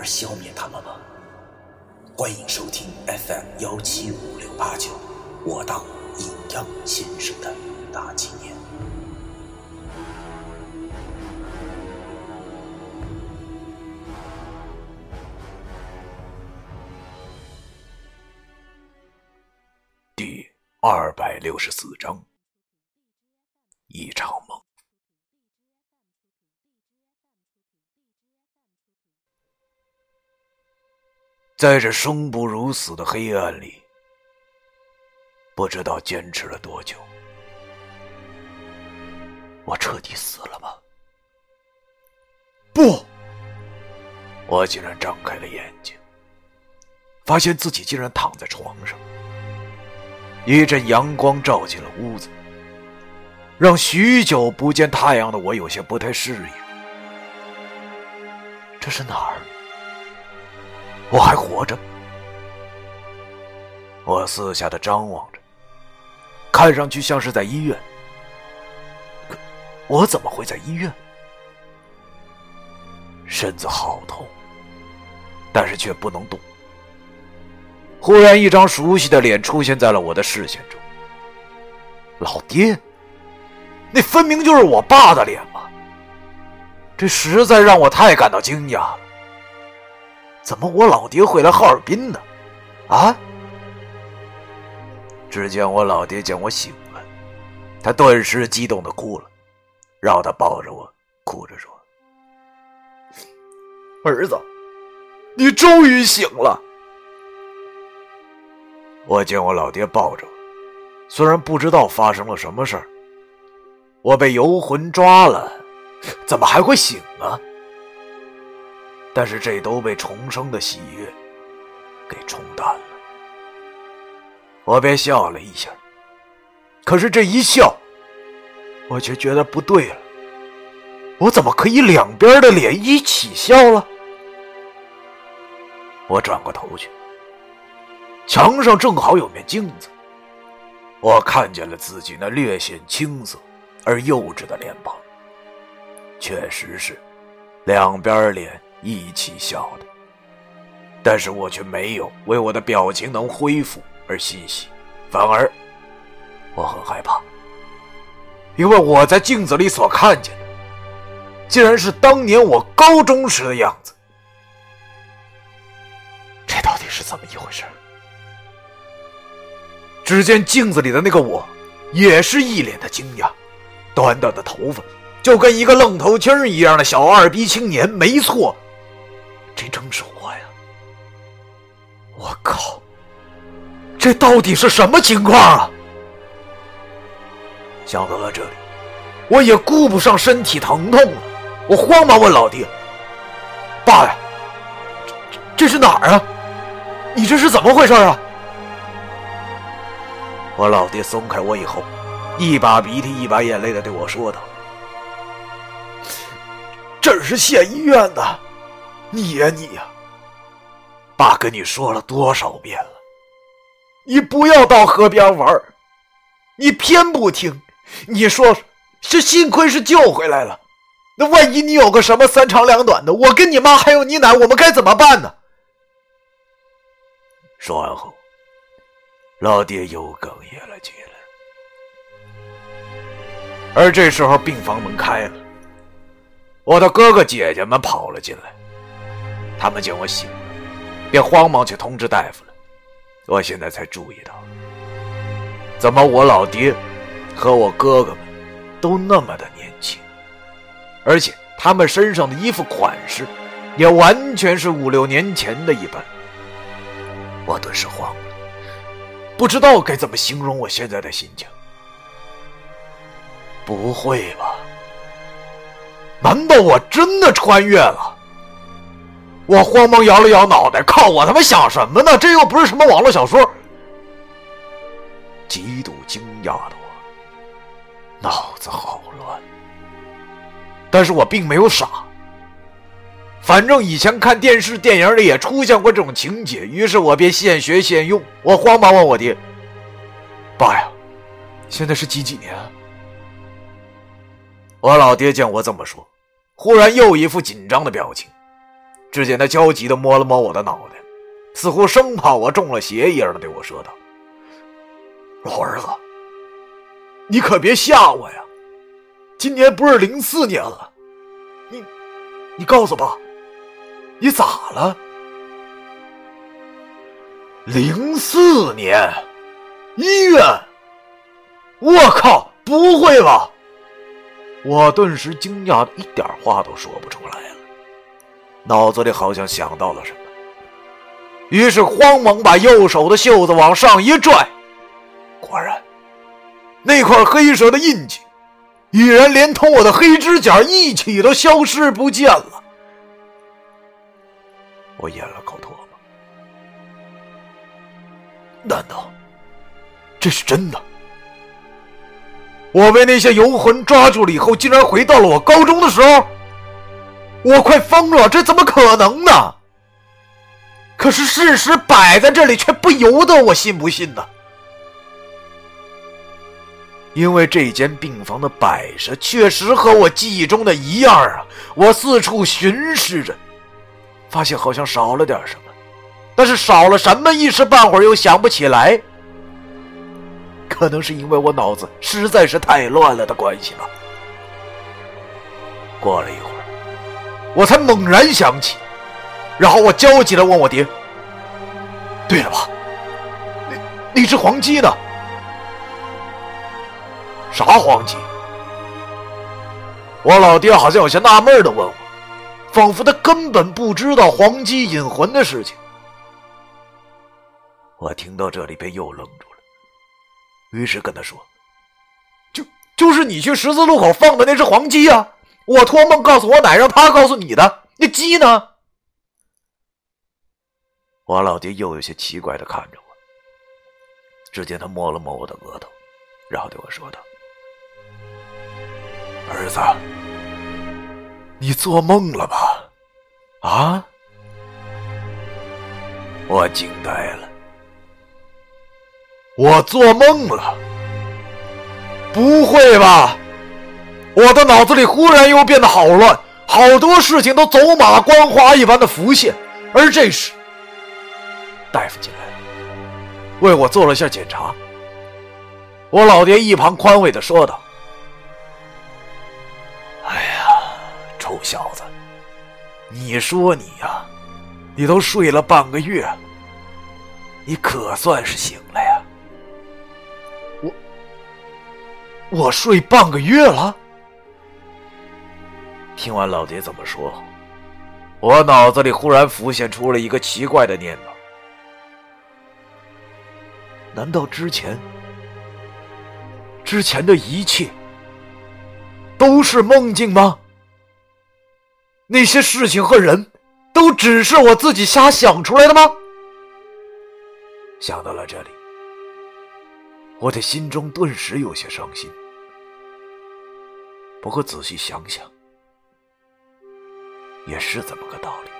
而消灭他们吗？欢迎收听 FM 幺七五六八九，我当阴阳先生的大纪念。第二百六十四章，一场在这生不如死的黑暗里，不知道坚持了多久，我彻底死了吗？不，我竟然张开了眼睛，发现自己竟然躺在床上。一阵阳光照进了屋子，让许久不见太阳的我有些不太适应。这是哪儿？我还活着。我四下的张望着，看上去像是在医院。可我怎么会在医院？身子好痛，但是却不能动。忽然，一张熟悉的脸出现在了我的视线中。老爹，那分明就是我爸的脸嘛！这实在让我太感到惊讶了。怎么我老爹会来哈尔滨呢？啊！只见我老爹见我醒了，他顿时激动的哭了，让他抱着我，哭着说：“儿子，你终于醒了。”我见我老爹抱着我，虽然不知道发生了什么事儿，我被游魂抓了，怎么还会醒呢？但是这都被重生的喜悦给冲淡了，我便笑了一下。可是这一笑，我却觉得不对了。我怎么可以两边的脸一起笑了？我转过头去，墙上正好有面镜子，我看见了自己那略显青涩而幼稚的脸庞，确实是两边脸。一起笑的，但是我却没有为我的表情能恢复而欣喜，反而我很害怕，因为我在镜子里所看见的，竟然是当年我高中时的样子。这到底是怎么一回事？只见镜子里的那个我，也是一脸的惊讶，短短的头发，就跟一个愣头青一样的小二逼青年，没错。这正是我呀！我靠，这到底是什么情况啊？想到了这里，我也顾不上身体疼痛了，我慌忙问老爹：“爸呀，这这是哪儿啊？你这是怎么回事啊？”我老爹松开我以后，一把鼻涕一把眼泪的对我说道：“这是县医院的。”你呀，你呀，爸跟你说了多少遍了，你不要到河边玩你偏不听。你说是幸亏是救回来了，那万一你有个什么三长两短的，我跟你妈还有你奶，我们该怎么办呢？说完后，老爹又哽咽了起来。而这时候，病房门开了，我的哥哥姐姐们跑了进来。他们见我醒了，便慌忙去通知大夫了。我现在才注意到，怎么我老爹和我哥哥们都那么的年轻，而且他们身上的衣服款式也完全是五六年前的一般。我顿时慌了，不知道该怎么形容我现在的心情。不会吧？难道我真的穿越了？我慌忙摇了摇脑袋，靠！我他妈想什么呢？这又不是什么网络小说。极度惊讶的我，脑子好乱。但是我并没有傻。反正以前看电视、电影里也出现过这种情节，于是我便现学现用。我慌忙问我爹：“爸呀，现在是几几年？”我老爹见我这么说，忽然又一副紧张的表情。只见他焦急地摸了摸我的脑袋，似乎生怕我中了邪一样的对我说道：“老儿子，你可别吓我呀！今年不是零四年了，你，你告诉爸。”你咋了？零四年，医院，我靠！不会吧？我顿时惊讶的一点话都说不出来了，脑子里好像想到了什么，于是慌忙把右手的袖子往上一拽，果然，那块黑蛇的印记，已然连同我的黑指甲一起都消失不见了。我咽了口唾沫，难道这是真的？我被那些游魂抓住了以后，竟然回到了我高中的时候，我快疯了！这怎么可能呢？可是事实摆在这里，却不由得我信不信呢？因为这间病房的摆设确实和我记忆中的一样啊！我四处巡视着。发现好像少了点什么，但是少了什么一时半会儿又想不起来。可能是因为我脑子实在是太乱了的关系吧。过了一会儿，我才猛然想起，然后我焦急的问我爹：“对了吧？那那只黄鸡呢？啥黄鸡？”我老爹好像有些纳闷的问我。仿佛他根本不知道黄鸡引魂的事情。我听到这里便又愣住了，于是跟他说：“就就是你去十字路口放的那只黄鸡啊！我托梦告诉我奶，让他告诉你的。那鸡呢？”我老爹又有些奇怪的看着我。只见他摸了摸我的额头，然后对我说道：“儿子。”你做梦了吧？啊！我惊呆了。我做梦了？不会吧！我的脑子里忽然又变得好乱，好多事情都走马观花一般的浮现。而这时，大夫进来了，为我做了下检查。我老爹一旁宽慰的说道。哎呀臭小子，你说你呀，你都睡了半个月了，你可算是醒了呀！我我睡半个月了。听完老爹怎么说，我脑子里忽然浮现出了一个奇怪的念头：难道之前之前的一切都是梦境吗？那些事情和人都只是我自己瞎想出来的吗？想到了这里，我的心中顿时有些伤心。不过仔细想想，也是这么个道理。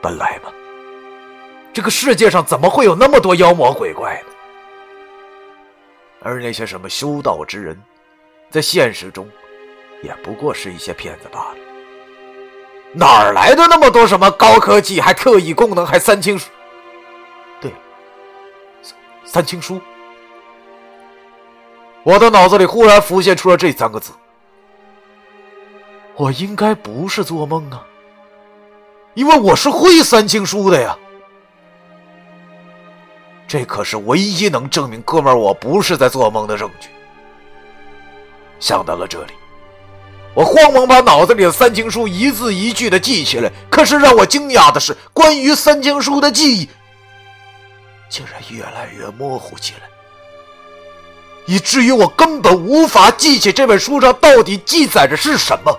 本来嘛，这个世界上怎么会有那么多妖魔鬼怪呢？而那些什么修道之人，在现实中也不过是一些骗子罢了。哪儿来的那么多什么高科技，还特异功能，还三清书？对，三清书。我的脑子里忽然浮现出了这三个字。我应该不是做梦啊，因为我是会三清书的呀。这可是唯一能证明哥们儿我不是在做梦的证据。想到了这里。我慌忙把脑子里的三经书一字一句的记起来，可是让我惊讶的是，关于三经书的记忆竟然越来越模糊起来，以至于我根本无法记起这本书上到底记载着是什么。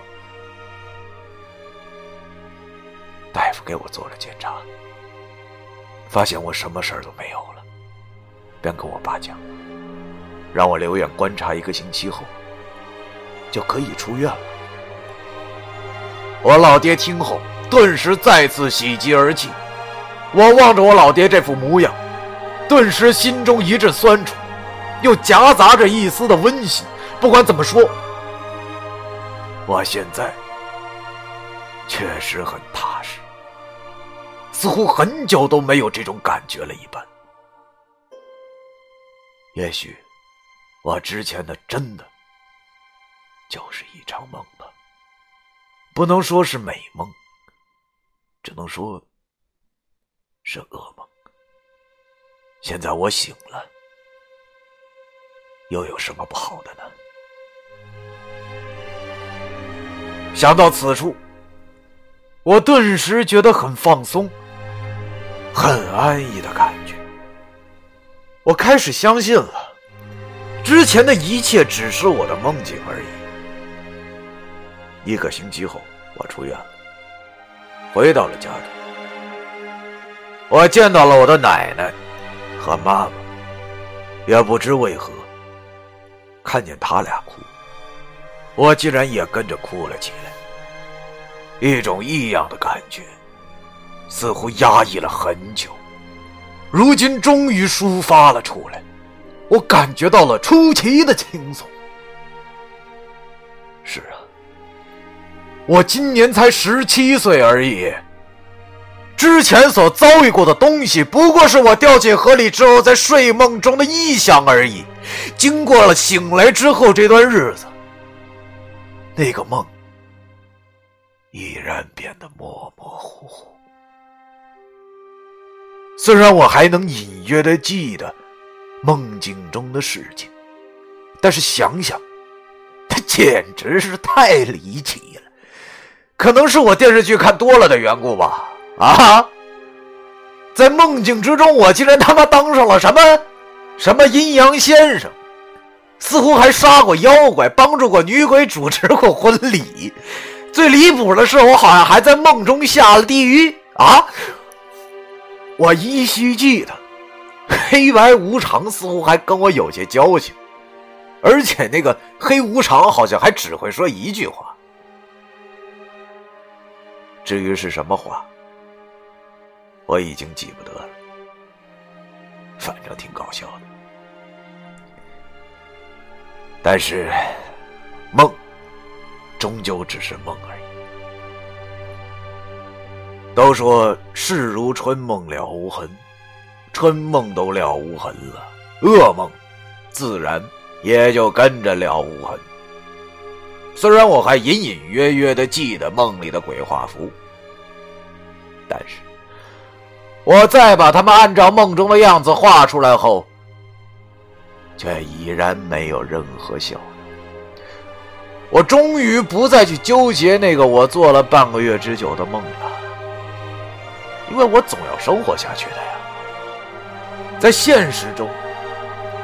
大夫给我做了检查，发现我什么事儿都没有了，便跟我爸讲，让我留院观察一个星期后就可以出院了。我老爹听后顿时再次喜极而泣，我望着我老爹这副模样，顿时心中一阵酸楚，又夹杂着一丝的温馨。不管怎么说，我现在确实很踏实，似乎很久都没有这种感觉了一般。也许我之前的真的就是一场梦吧，不能说是美梦，只能说是噩梦。现在我醒了，又有什么不好的呢？想到此处，我顿时觉得很放松、很安逸的感觉。我开始相信了，之前的一切只是我的梦境而已。一个星期后，我出院了，回到了家中。我见到了我的奶奶和妈妈，也不知为何，看见他俩哭。我竟然也跟着哭了起来，一种异样的感觉，似乎压抑了很久，如今终于抒发了出来。我感觉到了出奇的轻松。是啊，我今年才十七岁而已，之前所遭遇过的东西，不过是我掉进河里之后在睡梦中的臆想而已。经过了醒来之后这段日子。那个梦依然变得模模糊糊，虽然我还能隐约的记得梦境中的事情，但是想想，它简直是太离奇了。可能是我电视剧看多了的缘故吧。啊，在梦境之中，我竟然他妈当上了什么什么阴阳先生。似乎还杀过妖怪，帮助过女鬼，主持过婚礼。最离谱的是，我好像还在梦中下了地狱啊！我依稀记得，黑白无常似乎还跟我有些交情，而且那个黑无常好像还只会说一句话。至于是什么话，我已经记不得了。反正挺搞笑的。但是，梦终究只是梦而已。都说事如春梦了无痕，春梦都了无痕了，噩梦自然也就跟着了无痕。虽然我还隐隐约约的记得梦里的鬼画符，但是我再把他们按照梦中的样子画出来后。却已然没有任何效果。我终于不再去纠结那个我做了半个月之久的梦了，因为我总要生活下去的呀。在现实中，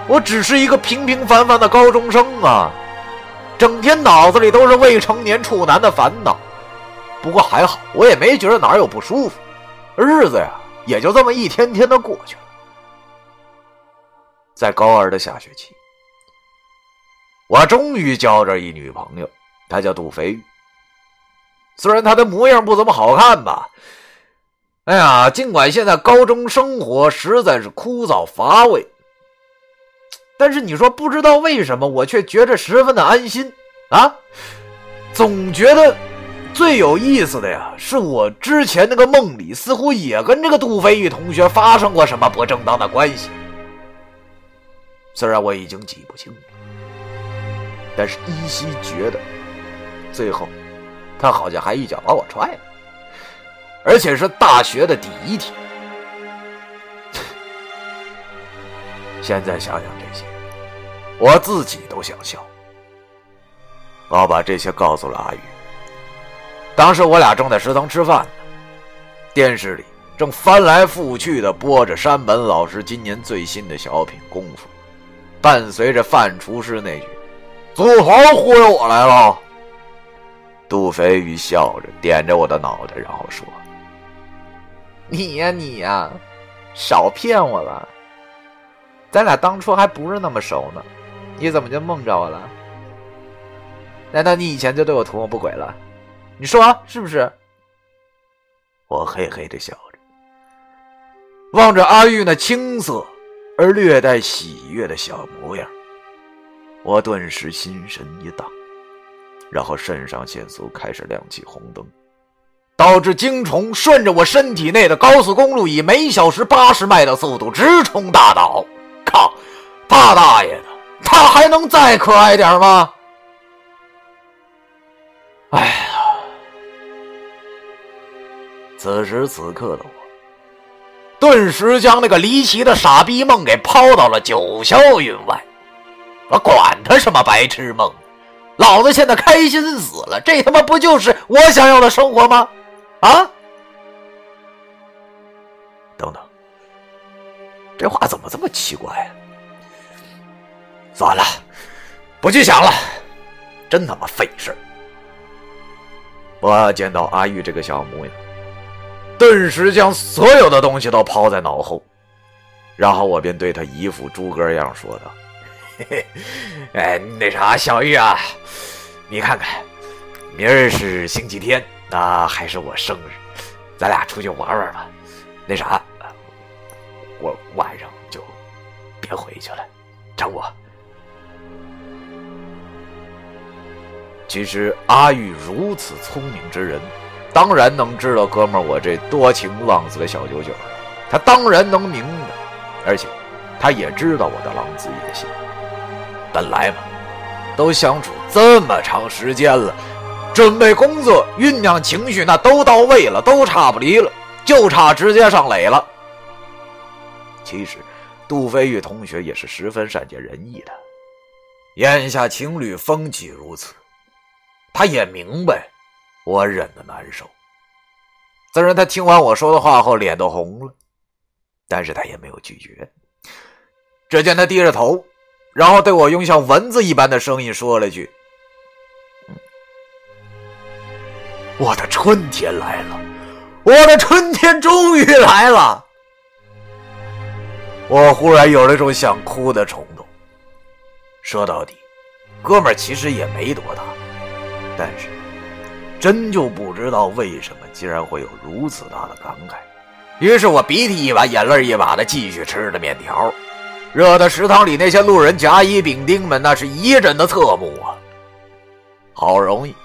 我只是一个平平凡凡的高中生啊，整天脑子里都是未成年处男的烦恼。不过还好，我也没觉得哪有不舒服，日子呀也就这么一天天的过去了。在高二的下学期，我终于交着一女朋友，她叫杜飞玉。虽然她的模样不怎么好看吧，哎呀，尽管现在高中生活实在是枯燥乏味，但是你说不知道为什么，我却觉着十分的安心啊！总觉得最有意思的呀，是我之前那个梦里，似乎也跟这个杜飞玉同学发生过什么不正当的关系。虽然我已经记不清了，但是依稀觉得，最后他好像还一脚把我踹了，而且是大学的第一天。现在想想这些，我自己都想笑。我把这些告诉了阿宇。当时我俩正在食堂吃饭呢，电视里正翻来覆去的播着山本老师今年最新的小品《功夫》。伴随着范厨师那句“祖豪忽悠我来了”，杜飞宇笑着点着我的脑袋，然后说：“ 你呀你呀，少骗我了。咱俩当初还不是那么熟呢，你怎么就梦着我了？难道你以前就对我图谋不轨了？你说是不是？我嘿嘿的笑着，望着阿玉那青涩而略带喜悦的小模样，我顿时心神一荡，然后肾上腺素开始亮起红灯，导致精虫顺着我身体内的高速公路以每小时八十迈的速度直冲大岛。靠，大大爷的，他还能再可爱点吗？哎呀，此时此刻的我，顿时将那个离奇的傻逼梦给抛到了九霄云外。我管他什么白痴梦，老子现在开心死了！这他妈不就是我想要的生活吗？啊！等等，这话怎么这么奇怪啊？算了，不去想了，真他妈费事。我见到阿玉这个小模样，顿时将所有的东西都抛在脑后，然后我便对他一副猪哥样说道：“嘿嘿，哎，那啥，小玉啊，你看看，明儿是星期天，那还是我生日，咱俩出去玩玩吧。那啥，我晚上就别回去了，找我。”其实阿玉如此聪明之人，当然能知道哥们我这多情浪子的小九九。他当然能明白，而且他也知道我的狼子野心。本来嘛，都相处这么长时间了，准备工作、酝酿情绪，那都到位了，都差不离了，就差直接上垒了。其实，杜飞玉同学也是十分善解人意的。眼下情侣风气如此。他也明白我忍的难受，虽然他听完我说的话后脸都红了，但是他也没有拒绝。只见他低着头，然后对我用像蚊子一般的声音说了句：“我的春天来了，我的春天终于来了。”我忽然有了种想哭的冲动。说到底，哥们儿其实也没多大。但是，真就不知道为什么竟然会有如此大的感慨。于是我鼻涕一把眼泪一把的继续吃着面条，热的食堂里那些路人甲乙丙丁们那是一阵的侧目啊。好容易，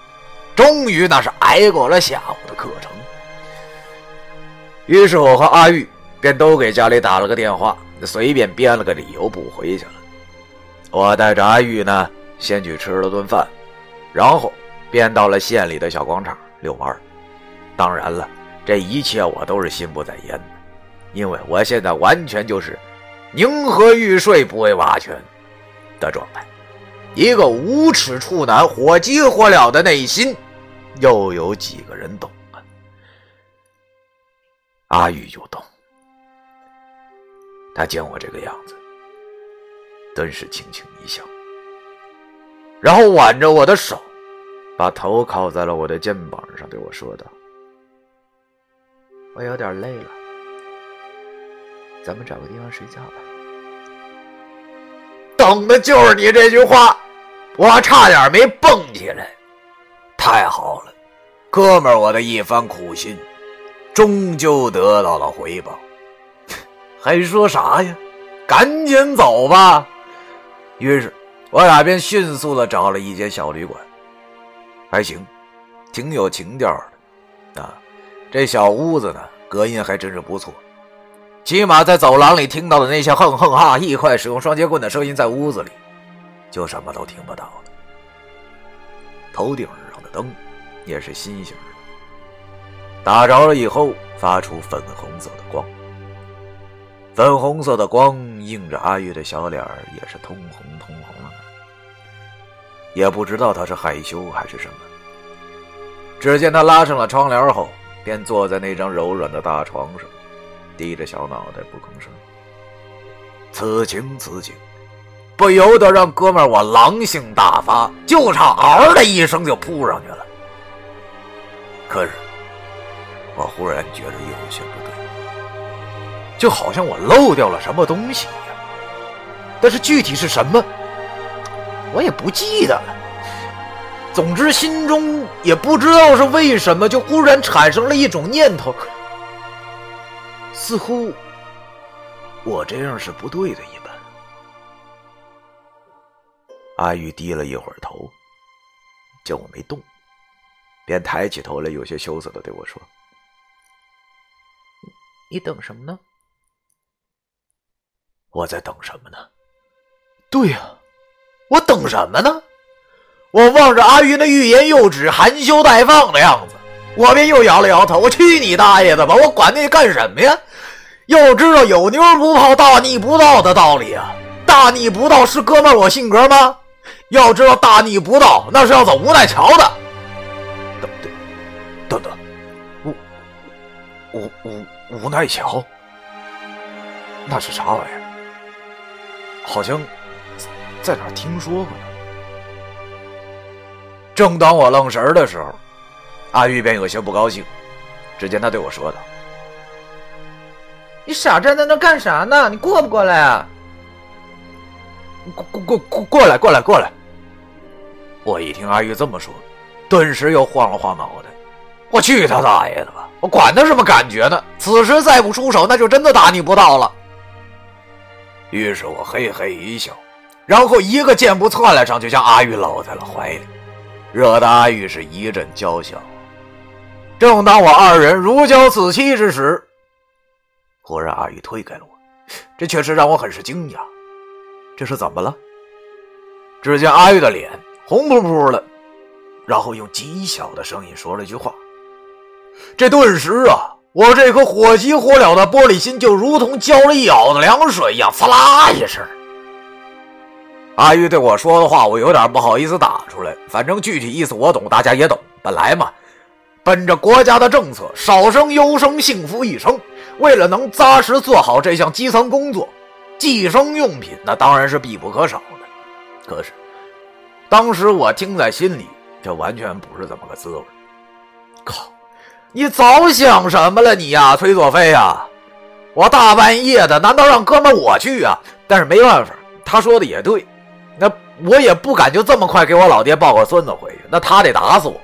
终于那是挨过了下午的课程。于是我和阿玉便都给家里打了个电话，随便编了个理由不回去了。我带着阿玉呢，先去吃了顿饭，然后。便到了县里的小广场遛弯当然了，这一切我都是心不在焉的，因为我现在完全就是宁和玉睡不为瓦全的状态。一个无耻处男，火急火燎的内心，又有几个人懂啊？阿玉就懂，他见我这个样子，顿时轻轻一笑，然后挽着我的手。把头靠在了我的肩膀上，对我说道：“我有点累了，咱们找个地方睡觉吧。”等的就是你这句话，我差点没蹦起来。太好了，哥们儿，我的一番苦心，终究得到了回报。还说啥呀？赶紧走吧！于是，我俩便迅速的找了一间小旅馆。还行，挺有情调的，啊，这小屋子呢，隔音还真是不错，起码在走廊里听到的那些哼哼哈一块使用双截棍的声音，在屋子里就什么都听不到了。头顶灯也是新型的，打着了以后发出粉红色的光，粉红色的光映着阿玉的小脸也是通红通红的。也不知道他是害羞还是什么。只见他拉上了窗帘后，便坐在那张柔软的大床上，低着小脑袋不吭声。此情此景，不由得让哥们我狼性大发，就差嗷的一声就扑上去了。可是，我忽然觉得有些不对。就好像我漏掉了什么东西一样。但是具体是什么，我也不记得了。总之，心中也不知道是为什么，就忽然产生了一种念头，似乎我这样是不对的阿玉低了一会儿头，见我没动，便抬起头来，有些羞涩的对我说：“你等什么呢？”我在等什么呢？对呀，我等什么呢？我望着阿玉那欲言又止、含羞待放的样子，我便又摇了摇头。我去你大爷的吧！我管那干什么呀？要知道有妞不泡大逆不道的道理啊！大逆不道是哥们我性格吗？要知道大逆不道那是要走无奈桥的。等等等等，无无无无奈桥，那是啥玩意儿？好像在哪听说过呢。正当我愣神的时候，阿玉便有些不高兴。只见他对我说道：“你傻站在那干啥呢？你过不过来啊？过过过过过来过来过来！”我一听阿玉这么说，顿时又晃了晃脑袋。我去他大爷的吧！我管他什么感觉呢？此时再不出手，那就真的大逆不道了。于是我嘿嘿一笑，然后一个箭步窜了上去，将阿玉搂在了怀里。惹得阿玉是一阵娇笑。正当我二人如胶似漆之时，忽然阿玉推开了我，这确实让我很是惊讶。这是怎么了？只见阿玉的脸红扑扑的，然后用极小的声音说了一句话。这顿时啊，我这颗火急火燎的玻璃心就如同浇了一舀子凉水一样，呲啦一声。阿玉对我说的话，我有点不好意思打出来。反正具体意思我懂，大家也懂。本来嘛，本着国家的政策，少生优生，幸福一生。为了能扎实做好这项基层工作，计生用品那当然是必不可少的。可是，当时我听在心里，这完全不是这么个滋味。靠，你早想什么了你呀，崔佐飞呀？我大半夜的，难道让哥们我去啊？但是没办法，他说的也对。那我也不敢就这么快给我老爹抱个孙子回去，那他得打死我。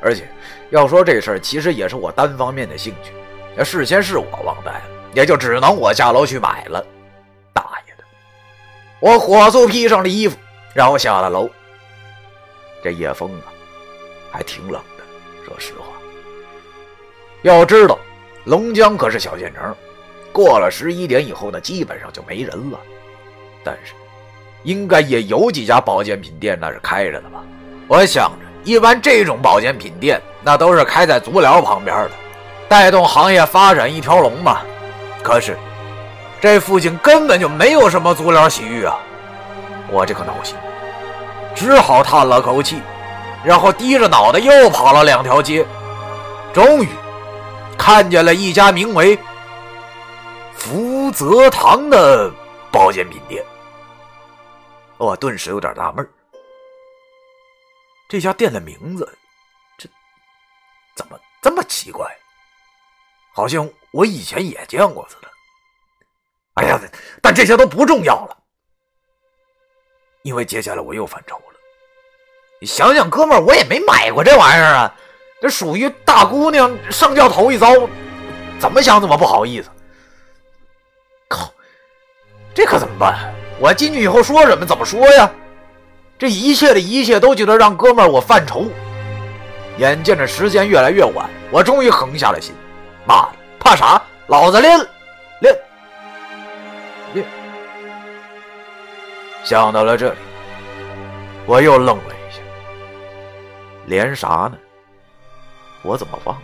而且要说这事儿，其实也是我单方面的兴趣。那事先是我忘带了，也就只能我下楼去买了。大爷的！我火速披上了衣服，然后下了楼。这夜风啊，还挺冷的。说实话，要知道龙江可是小县城，过了十一点以后呢，基本上就没人了。但是。应该也有几家保健品店那是开着的吧？我想着，一般这种保健品店那都是开在足疗旁边的，带动行业发展一条龙嘛。可是这附近根本就没有什么足疗洗浴啊！我这个闹心，只好叹了口气，然后低着脑袋又跑了两条街，终于看见了一家名为“福泽堂”的保健品店。我顿时有点纳闷这家店的名字，这怎么这么奇怪？好像我以前也见过似的。哎呀，但这些都不重要了，因为接下来我又犯愁了。你想想，哥们儿，我也没买过这玩意儿啊，这属于大姑娘上轿头一遭，怎么想怎么不好意思。靠，这可怎么办？我进去以后说什么？怎么说呀？这一切的一切都觉得让哥们儿我犯愁。眼见着时间越来越晚，我终于横下了心。妈的，怕啥？老子练练想到了这里，我又愣了一下。连啥呢？我怎么忘了？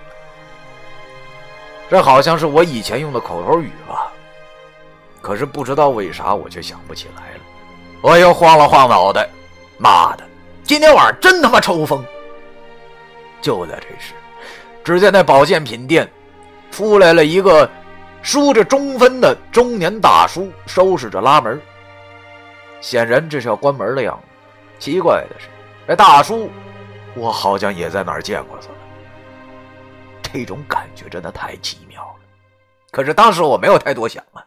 这好像是我以前用的口头语吧。可是不知道为啥，我却想不起来了。我又晃了晃脑袋，妈的，今天晚上真他妈抽风！就在这时，只见那保健品店出来了一个梳着中分的中年大叔，收拾着拉门。显然这是要关门的样子。奇怪的是，这大叔我好像也在哪儿见过似的。这种感觉真的太奇妙了。可是当时我没有太多想啊，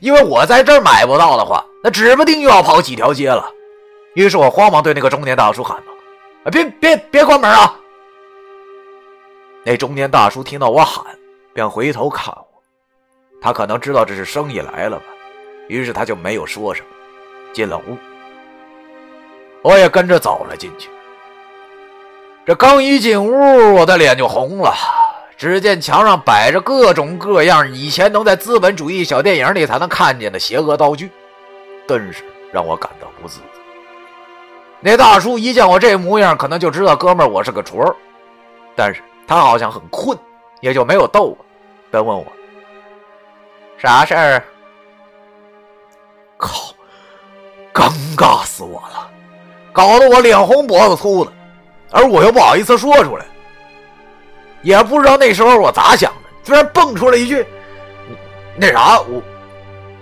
因为我在这儿买不到的话，那指不定又要跑几条街了。于是我慌忙对那个中年大叔喊道：“啊，别别别关门啊！”那中年大叔听到我喊，便回头看我。他可能知道这是生意来了吧，于是他就没有说什么，进了屋。我也跟着走了进去。这刚一进屋，我的脸就红了。只见墙上摆着各种各样以前能在资本主义小电影里才能看见的邪恶道具，顿时让我感到不自在。那大叔一见我这模样，可能就知道哥们儿我是个雏儿，但是他好像很困，也就没有逗我，便问我啥事儿。靠，尴尬死我了，搞得我脸红脖子粗的，而我又不好意思说出来。也不知道那时候我咋想的，居然蹦出了一句：“那啥，我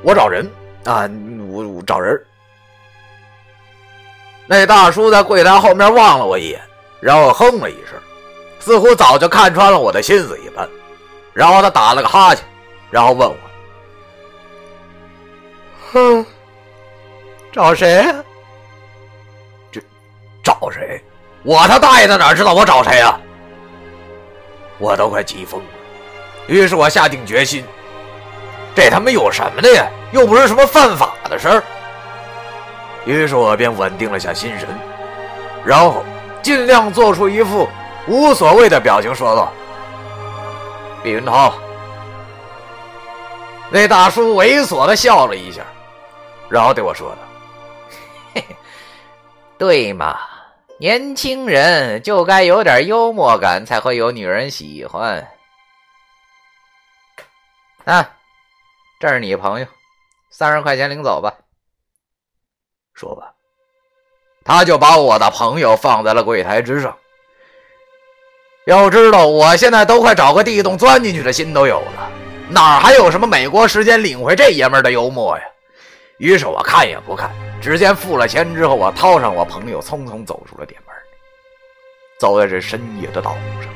我找人啊，我我找人。”那大叔在柜台后面望了我一眼，然后哼了一声，似乎早就看穿了我的心思一般。然后他打了个哈欠，然后问我：“哼，找谁呀？这找谁？我他大爷的哪知道我找谁呀？”我都快急疯了，于是我下定决心，这他妈有什么的呀？又不是什么犯法的事儿。于是我便稳定了下心神，然后尽量做出一副无所谓的表情，说道：“李云涛。”那大叔猥琐的笑了一下，然后对我说道：“ 对嘛。”年轻人就该有点幽默感，才会有女人喜欢。啊，这是你朋友，三十块钱领走吧。说吧，他就把我的朋友放在了柜台之上。要知道，我现在都快找个地洞钻进去的心都有了，哪还有什么美国时间领回这爷们的幽默呀？于是我看也不看。只见付了钱之后，我掏上我朋友，匆匆走出了店门。走在这深夜的道路上，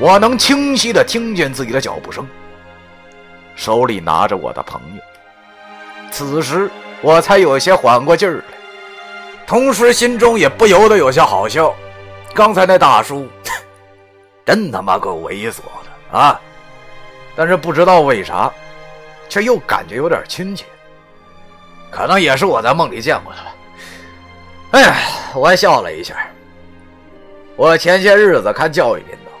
我能清晰的听见自己的脚步声，手里拿着我的朋友。此时我才有些缓过劲儿来，同时心中也不由得有些好笑。刚才那大叔 真他妈够猥琐的啊！但是不知道为啥，却又感觉有点亲切。可能也是我在梦里见过他吧。哎呀，我笑了一下。我前些日子看教育频道，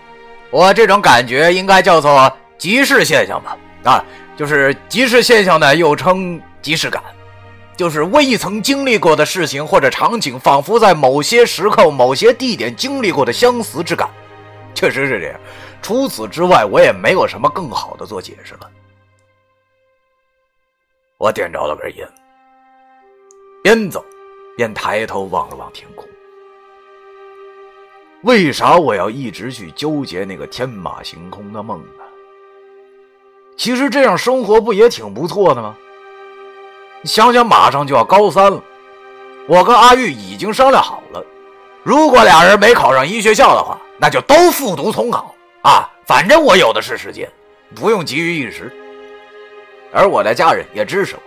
我这种感觉应该叫做即视现象吧？啊，就是即视现象呢，又称即视感，就是未曾经历过的事情或者场景，仿佛在某些时刻、某些地点经历过的相似之感。确实是这样。除此之外，我也没有什么更好的做解释了。我点着了根烟。边走边抬头望了望天空。为啥我要一直去纠结那个天马行空的梦呢？其实这样生活不也挺不错的吗？你想想，马上就要高三了，我跟阿玉已经商量好了，如果俩人没考上医学校的话，那就都复读重考啊！反正我有的是时间，不用急于一时。而我的家人也支持我。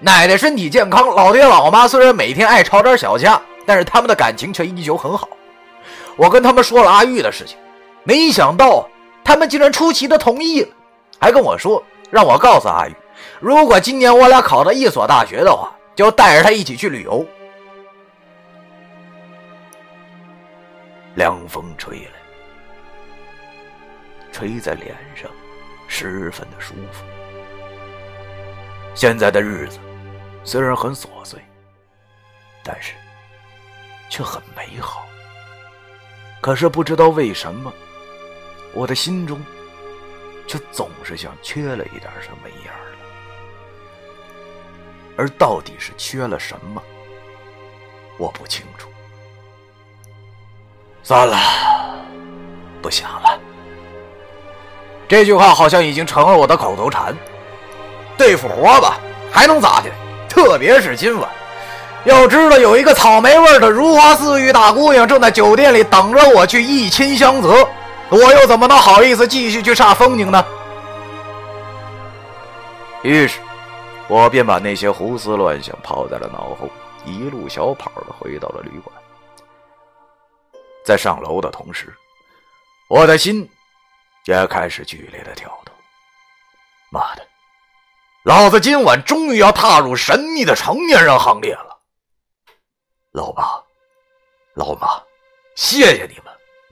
奶奶身体健康，老爹老妈虽然每天爱吵点小架，但是他们的感情却依旧很好。我跟他们说了阿玉的事情，没想到他们竟然出奇的同意了，还跟我说让我告诉阿玉，如果今年我俩考到一所大学的话，就带着他一起去旅游。凉风吹来，吹在脸上，十分的舒服。现在的日子。虽然很琐碎，但是却很美好。可是不知道为什么，我的心中却总是像缺了一点什么一样的。而到底是缺了什么，我不清楚。算了，不想了。这句话好像已经成了我的口头禅。对付活吧，还能咋的？特别是今晚，要知道有一个草莓味的如花似玉大姑娘正在酒店里等着我去一亲相泽，我又怎么能好意思继续去煞风景呢？于是，我便把那些胡思乱想抛在了脑后，一路小跑的回到了旅馆。在上楼的同时，我的心也开始剧烈的跳动。妈的，老子今晚终于要踏入神秘的成年人行列了！老爸，老妈，谢谢你们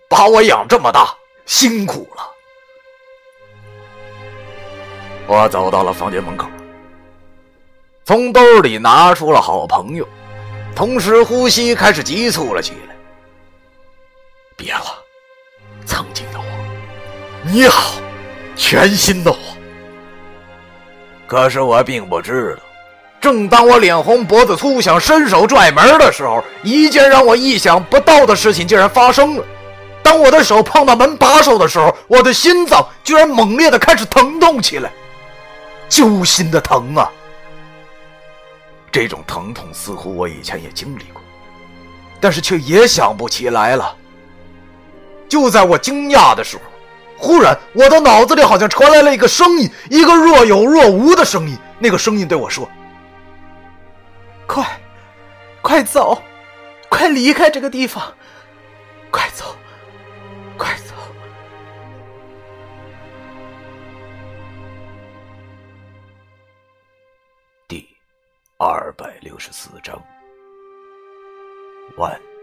把我养这么大，辛苦了。我走到了房间门口，从兜里拿出了好朋友，同时呼吸开始急促了起来。别了，曾经的我，你好，全新的我。可是我并不知道，正当我脸红脖子粗想伸手拽门的时候，一件让我意想不到的事情竟然发生了。当我的手碰到门把手的时候，我的心脏居然猛烈的开始疼痛起来。揪心的疼啊！这种疼痛似乎我以前也经历过，但是却也想不起来了。就在我惊讶的时候，忽然我的脑子里好像传来了一个声音，一个若有若无的声音。那个声音对我说：“快，快走，快离开这个地方，快走，快走。”第二百六十四章，完。